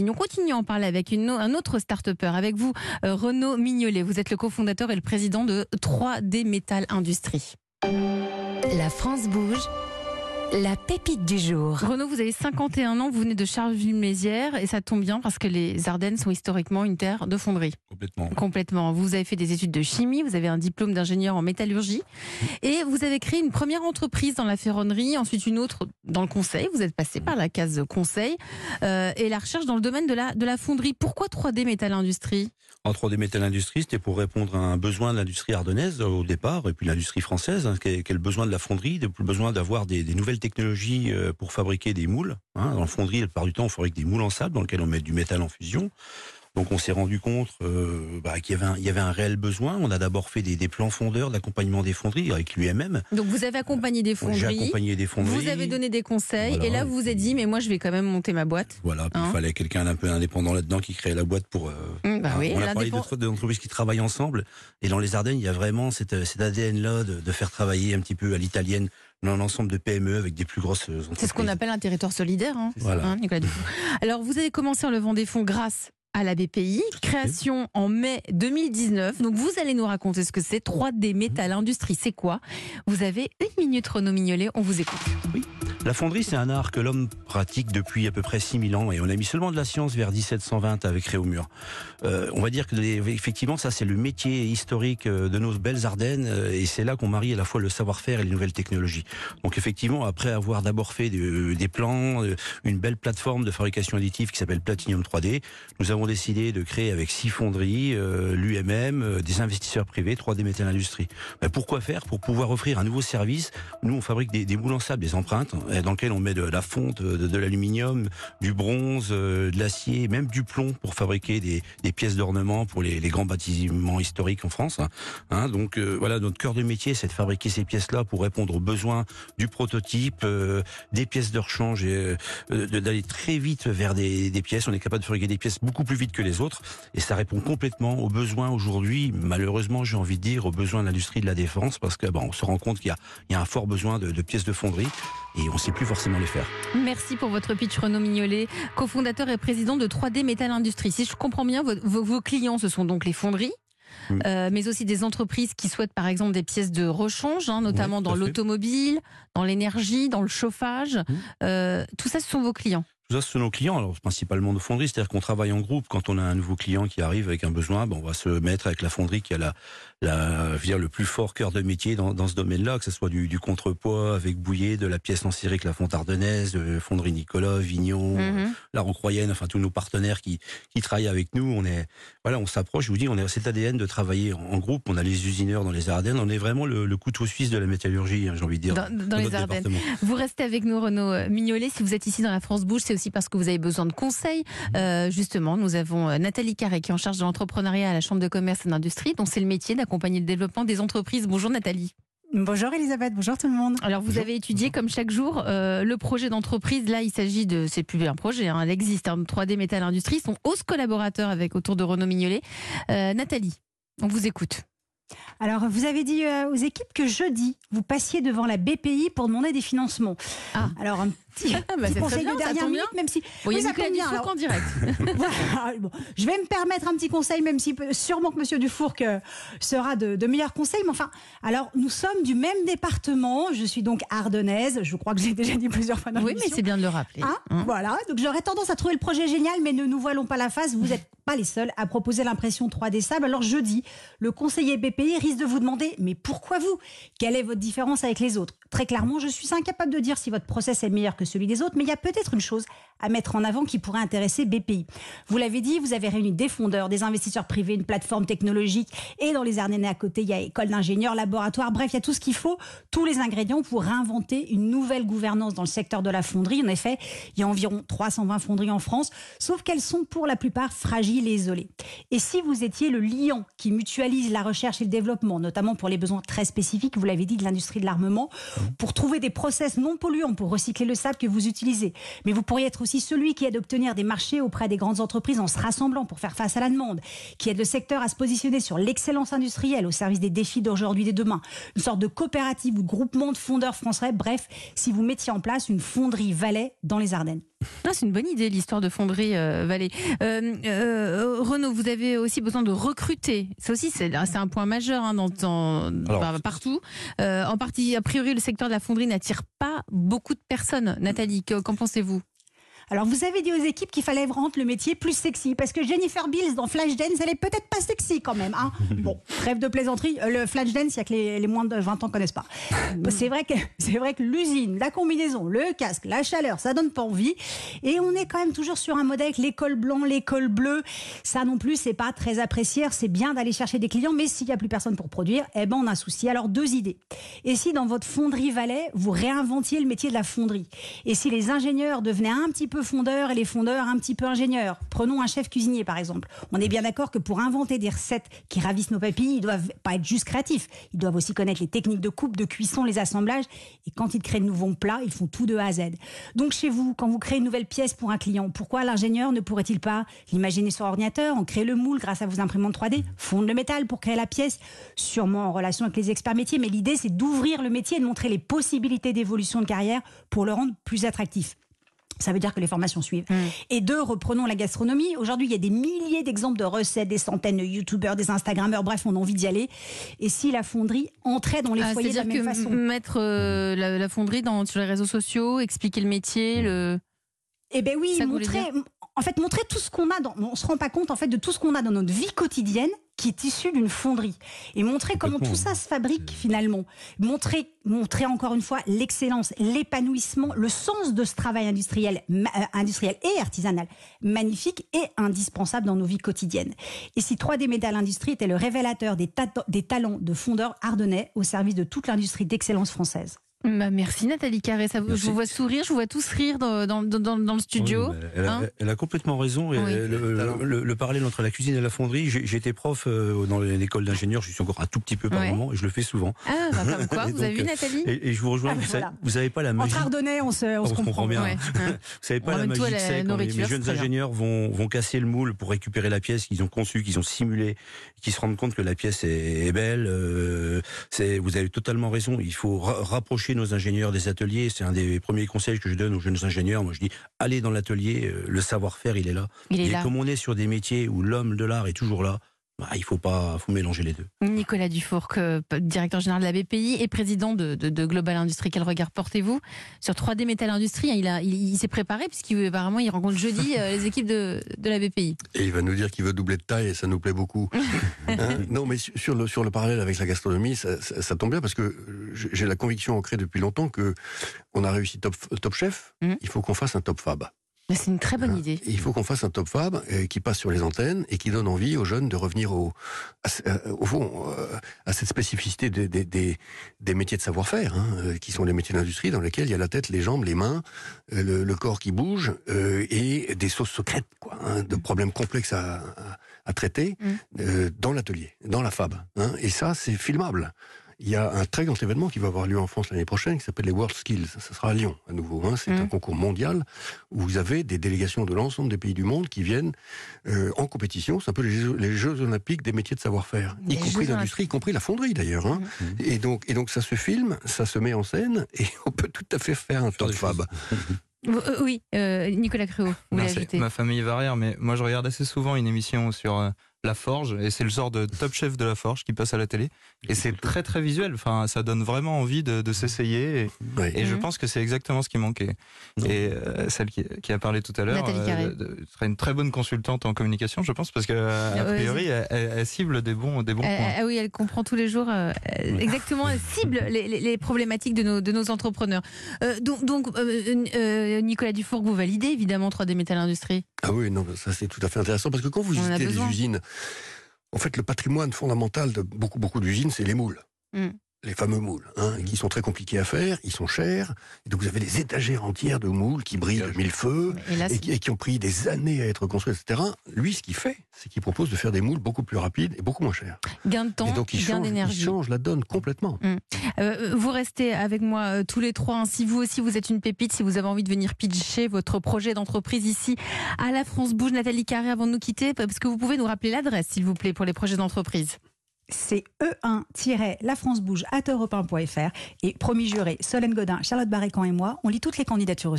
cuisine. On continue à en parler avec un autre start-upper, avec vous, euh, Renaud Mignolet. Vous êtes le cofondateur et le président de 3D Metal Industrie. La France bouge. La pépite du jour. Renaud, vous avez 51 ans, vous venez de Charleville-Mézières et ça tombe bien parce que les Ardennes sont historiquement une terre de fonderie. Complètement. Complètement. Vous avez fait des études de chimie, vous avez un diplôme d'ingénieur en métallurgie et vous avez créé une première entreprise dans la ferronnerie, ensuite une autre dans le conseil. Vous êtes passé par la case conseil euh, et la recherche dans le domaine de la, de la fonderie. Pourquoi 3D Metal Industrie En 3D Metal Industrie, c'était pour répondre à un besoin de l'industrie ardennaise au départ et puis l'industrie française, hein, qui, a, qui a le besoin de la fonderie, le besoin d'avoir des, des nouvelles technologies euh, pour fabriquer des moules. Hein. Dans la fonderie, la plupart du temps, on fabrique des moules en sable dans lesquels on met du métal en fusion. Donc on s'est rendu compte euh, bah, qu'il y, avait un, il y avait un réel besoin. On a d'abord fait des, des plans fondeurs d'accompagnement des fonderies avec l'UMM. Donc vous avez accompagné des J'ai fonderies, accompagné des fonderies. vous avez donné des conseils Voilà. et là vous vous êtes dit mais moi je vais quand même monter ma boîte. Voilà, puis Hein il fallait quelqu'un d'un peu indépendant là-dedans qui crée la boîte pour. euh, Hum, bah hein, oui, on a parlé d'entreprises qui travaillent ensemble. Et dans les Ardennes, il y a vraiment cette, cet ADN-là de, de faire travailler un petit peu à l'italienne dans l'ensemble de PME avec des plus grosses entreprises. C'est ce qu'on appelle un territoire solidaire, hein, Voilà. hein, Nicolas Dufour. Alors, vous avez commencé en levant des fonds grâce à la BPI, création en mai 2019. Donc, vous allez nous raconter ce que c'est 3D Metal Industrie. C'est quoi? Vous avez une minute, Renaud Mignolet. On vous écoute. La fonderie, c'est un art que l'homme pratique depuis à peu près 6000 ans et on a mis seulement de la science vers 1720 avec Réaumur. Euh, on va dire que les- effectivement, ça c'est le métier historique euh, de nos belles Ardennes euh, et c'est là qu'on marie à la fois le savoir-faire et les nouvelles technologies. Donc effectivement, après avoir d'abord fait de- des plans, une belle plateforme de fabrication additive qui s'appelle Platinum 3D, nous avons décidé de créer avec six fonderies, euh, l'UMM, euh, des investisseurs privés, 3D Metal Industrie. Ben, pourquoi faire? Pour pouvoir offrir un nouveau service. Nous, on fabrique des, des moules en sable, des empreintes, euh, dans lesquelles on met de la fonte, de, l'aluminium, du bronze, de l'acier, même du plomb pour fabriquer des, pièces d'ornement pour les, grands bâtiments historiques en France. hein. Hein, donc voilà, notre cœur de métier, c'est de fabriquer ces pièces-là pour répondre aux besoins du prototype, des pièces de rechange d'aller très vite vers des, des pièces. On est capable de fabriquer des pièces beaucoup plus vite que les autres et ça répond complètement aux besoins aujourd'hui, malheureusement, j'ai envie de dire, aux besoins de l'industrie de la défense parce que bon, on se rend compte qu'il y a, il y a un fort besoin de, de pièces de fonderie et on ne sait plus forcément les faire. Merci pour votre pitch, Renaud Mignolet, cofondateur et président de 3D Metal Industrie. Si je comprends bien, vos, vos- vos clients, ce sont donc les fonderies. Euh, mais aussi des entreprises qui souhaitent par exemple des pièces de rechange, hein, notamment Oui, dans l'automobile, dans l'énergie, dans le chauffage. Mm. Euh, tout ça, ce sont vos clients. Ça, ce sont nos clients, alors principalement nos fonderies, c'est-à-dire qu'on travaille en groupe. Quand on a un nouveau client qui arrive avec un besoin, ben, on va se mettre avec la fonderie qui a la, la, je veux dire, le plus fort cœur de métier dans, dans ce domaine-là, que ce soit du, du contrepoids avec bouillet, de la pièce en avec la fonte ardennaise, de fonderie Nicolas, Vignon, Mhm. la Roncroyenne, enfin tous nos partenaires qui, qui travaillent avec nous, on est, voilà, on s'approche. Je vous dis, on est cet ADN de travailler en, en groupe. On a les usineurs dans les Ardennes. On est vraiment le, le couteau suisse de la métallurgie, hein, j'ai envie de dire. Dans- dans les Ardennes. Vous restez avec nous, Renaud Mignolet. Si vous êtes ici dans la France Bouge, c'est aussi parce que vous avez besoin de conseils. Euh, justement, nous avons euh, Nathalie Carré qui est en charge de l'entrepreneuriat à la Chambre de commerce et d'industrie, dont c'est le métier d'accompagner le développement des entreprises. Bonjour Nathalie. Bonjour Elisabeth, bonjour tout le monde. Alors vous Bonjour. avez étudié comme chaque jour euh, le projet d'entreprise. Là, il s'agit de, c'est plus un projet, hein, elle existe. hein, 3D Metal Industrie, Ils sont 11 collaborateurs avec autour de Renaud Mignolet. Euh, Nathalie, on vous écoute. Alors, vous avez dit aux équipes que jeudi, vous passiez devant la BPI pour demander des financements. Ah. Alors, un petit, Ah, bah, petit conseil bien, de dernière minute, même si. Bon, Oui, a ça Nicolas tombe bien, Dufour alors. en direct. Voilà. Bon, je vais me permettre un petit conseil, même si peut- sûrement que Monsieur Dufour que sera de, de meilleurs conseils. Mais enfin, alors, nous sommes du même département. Je suis donc ardennaise. Je crois que j'ai déjà dit plusieurs fois dans oui, mais c'est bien de le rappeler. Hein Hein voilà, donc j'aurais tendance à trouver le projet génial, mais ne nous voilons pas la face, vous n'êtes pas les seuls à proposer l'impression 3D sable. Alors jeudi, le conseiller BPI risque de vous demander, mais pourquoi vous? Quelle est votre différence avec les autres? Très clairement, je suis incapable de dire si votre process est meilleur celui des autres, mais il y a peut-être une chose à mettre en avant qui pourrait intéresser BPI. Vous l'avez dit, vous avez réuni des fondeurs, des investisseurs privés, une plateforme technologique, et dans les Ardennes à côté, il y a école d'ingénieurs, laboratoire, bref, il y a tout ce qu'il faut, tous les ingrédients pour réinventer une nouvelle gouvernance dans le secteur de la fonderie. En effet, il y a environ 320 fonderies en France, sauf qu'elles sont pour la plupart fragiles et isolées. Et si vous étiez le lion qui mutualise la recherche et le développement, notamment pour les besoins très spécifiques, vous l'avez dit, de l'industrie de l'armement, pour trouver des process non polluants pour recycler le sable que vous utilisez. Mais vous pourriez être aussi celui qui aide à obtenir des marchés auprès des grandes entreprises en se rassemblant pour faire face à la demande, qui aide le secteur à se positionner sur l'excellence industrielle au service des défis d'aujourd'hui et de demain. Une sorte de coopérative ou de groupement de fondeurs français. Bref, si vous mettiez en place une fonderie Valais dans les Ardennes. C'est une bonne idée l'histoire de Fonderie euh, Vallée. Euh, euh, Renaud, vous avez aussi besoin de recruter. Ça aussi, c'est un point majeur hein, dans, dans- Alors, bah, partout. Euh, en partie, a priori, le secteur de la fonderie n'attire pas beaucoup de personnes. Nathalie, que- qu'en pensez-vous? Alors, vous avez dit aux équipes qu'il fallait rendre le métier plus sexy, parce que Jennifer Bills dans Flashdance, elle est peut-être pas sexy quand même. Hein bon, trêve de plaisanterie, euh, le Flashdance, il y a que les, les moins de 20 ans connaissent pas. C'est vrai que c'est vrai que l'usine, la combinaison, le casque, la chaleur, ça donne pas envie. Et on est quand même toujours sur un modèle avec l'école blanc, l'école bleue. Ça non plus, c'est pas très apprécié. C'est bien d'aller chercher des clients, mais s'il y a plus personne pour produire, eh ben on a un souci. Alors deux idées. Et si dans votre fonderie Valais, vous réinventiez le métier de la fonderie? Et si les ingénieurs devenaient un petit peu fondeurs et les fondeurs un petit peu ingénieurs Prenons un chef cuisinier par exemple. On est bien d'accord que pour inventer des recettes qui ravissent nos papilles, ils doivent pas être juste créatifs. Ils doivent aussi connaître les techniques de coupe, de cuisson, les assemblages. Et quand ils créent de nouveaux plats, ils font tout de A à Z. Donc chez vous, quand vous créez une nouvelle pièce pour un client, pourquoi l'ingénieur ne pourrait-il pas l'imaginer sur ordinateur, en créer le moule grâce à vos imprimantes 3D, fondre le métal pour créer la pièce, sûrement en relation avec les experts métiers. Mais l'idée, c'est d'ouvrir le métier et de montrer les possibilités d'évolution de carrière pour le rendre plus attractif. Ça veut dire que les formations suivent. Et deux, reprenons la gastronomie. Aujourd'hui, il y a des milliers d'exemples de recettes, des centaines de youtubeurs, des instagrammeurs, bref, on a envie d'y aller. Et si la fonderie entrait dans les Ah, foyers de la même que façon mettre euh, la, la fonderie dans, sur les réseaux sociaux, expliquer le métier, le... Eh ben oui, montrer, en fait, montrer tout ce qu'on a dans, on se rend pas compte en fait de tout ce qu'on a dans notre vie quotidienne qui est issu d'une fonderie et montrer comment tout ça se fabrique finalement. Montrer, montrer encore une fois l'excellence, l'épanouissement, le sens de ce travail industriel, euh, industriel et artisanal magnifique et indispensable dans nos vies quotidiennes. Et si 3D Métal Industrie était le révélateur des, ta- des talents de fondeurs ardennais au service de toute l'industrie d'excellence française. Bah, merci Nathalie Carré. Ça, je vous vois sourire, je vous vois tous rire dans, dans, dans, dans le studio. Oui, mais elle, a, hein. elle a complètement raison. Oui. le, le- le parallèle entre la cuisine et la fonderie, j'ai- j'étais prof euh, dans l'école d'ingénieur, je suis encore un tout petit peu par Ouais. moment, et je le fais souvent. Ah, bah, comme quoi, Et vous avez vu Nathalie Et, et je vous rejoins, Ah, vous, savez, voilà. vous savez pas la magie. Entre Ardennais, on se, on On se comprend. comprend bien. Ouais, hein. Vous savez pas On la magie que c'est quand les- jeunes ingénieurs vont, vont casser le moule pour récupérer la pièce qu'ils ont conçue, qu'ils ont simulée, qu'ils se rendent compte que la pièce est, belle. euh, vous avez totalement raison. Il faut ra- rapprocher nos ingénieurs des ateliers. C'est un des premiers conseils que je donne aux jeunes ingénieurs. Moi, je dis allez dans l'atelier. euh, Le savoir-faire, il est là. Il est Et là. comme on est sur des métiers où l'homme de l'art est toujours là, bah, il faut pas, faut mélanger les deux. Nicolas Dufour, directeur général de la BPI et président de, de- de Global Industrie. Quel regard portez-vous sur 3D Metal Industrie Il, a- il, il s'est préparé puisqu'apparemment il rencontre jeudi euh, les équipes de, de la BPI. Et il va nous dire qu'il veut doubler de taille et ça nous plaît beaucoup. Hein? Non, mais su- sur le, sur le parallèle avec la gastronomie, ça, ça- ça tombe bien parce que j'ai la conviction ancrée depuis longtemps que on a réussi Top, top Chef, Mhm. il faut qu'on fasse un Top Fab. Mais C'est une très bonne idée. Et il faut qu'on fasse un Top Fab euh, qui passe sur les antennes et qui donne envie aux jeunes de revenir au, euh, au fond, euh, à cette spécificité des, des, des, des métiers de savoir-faire, hein, qui sont les métiers d'industrie dans lesquels il y a la tête, les jambes, les mains, le, le corps qui bouge euh, et des sauces secrètes, quoi, hein, de problèmes complexes à, à, à traiter Mm. euh, dans l'atelier, dans la Fab. Hein, et ça, c'est filmable. Il y a un très grand événement qui va avoir lieu en France l'année prochaine qui s'appelle les World Skills. Ça sera à Lyon à nouveau. Hein. C'est Mm. un concours mondial où vous avez des délégations de l'ensemble des pays du monde qui viennent euh, en compétition. C'est un peu les Jeux, les Jeux olympiques des métiers de savoir-faire, y compris l'industrie, y compris la fonderie d'ailleurs. Hein. Et donc, et donc ça se filme, ça se met en scène et on peut tout à fait faire un top fab. Euh, oui, euh, Nicolas vous Non, ajouter? ma famille va rire, mais moi je regarde assez souvent une émission sur euh, la forge et c'est le genre de top chef de la forge qui passe à la télé et c'est très très visuel. Enfin, ça donne vraiment envie de, de s'essayer et, je Mhm. pense que c'est exactement ce qui manquait. Non. Et euh, celle qui, qui a parlé tout à l'heure Nathalie Carré. euh, serait une très bonne consultante en communication, je pense, parce que euh, a priori elle, elle- elle cible des bons des bons Euh, points. ah oui, elle comprend tous les jours exactement, elle cible les, les- les problématiques de nos, de nos entrepreneurs. Euh, donc, donc euh, euh, Nicolas Dufour, vous validez évidemment 3D Metal Industrie. Ah oui, non, ça c'est tout à fait intéressant parce que quand vous visitez les usines, en fait, le patrimoine fondamental de beaucoup, beaucoup d'usines, c'est les moules. Mm. Les fameux moules, hein, qui sont très compliqués à faire, ils sont chers. Et donc vous avez des étagères entières de moules qui brillent de mille feux Et là, et qui, et qui ont pris des années à être construits, etc. Lui, ce qu'il fait, c'est qu'il propose de faire des moules beaucoup plus rapides et beaucoup moins chers. gain de temps, et donc il gain change, il d'énergie. change la donne complètement. Euh, vous restez avec moi euh, tous les trois. hein. Si vous aussi vous êtes une pépite, si vous avez envie de venir pitcher votre projet d'entreprise ici à la France Bouge, Nathalie Carré, avant de nous quitter, parce que vous pouvez nous rappeler l'adresse, s'il vous plaît, pour les projets d'entreprise. C'est E1-lafrancebouge at europe1.fr et promis juré, Solène Godin, Charlotte Barrécan et moi, on lit toutes les candidatures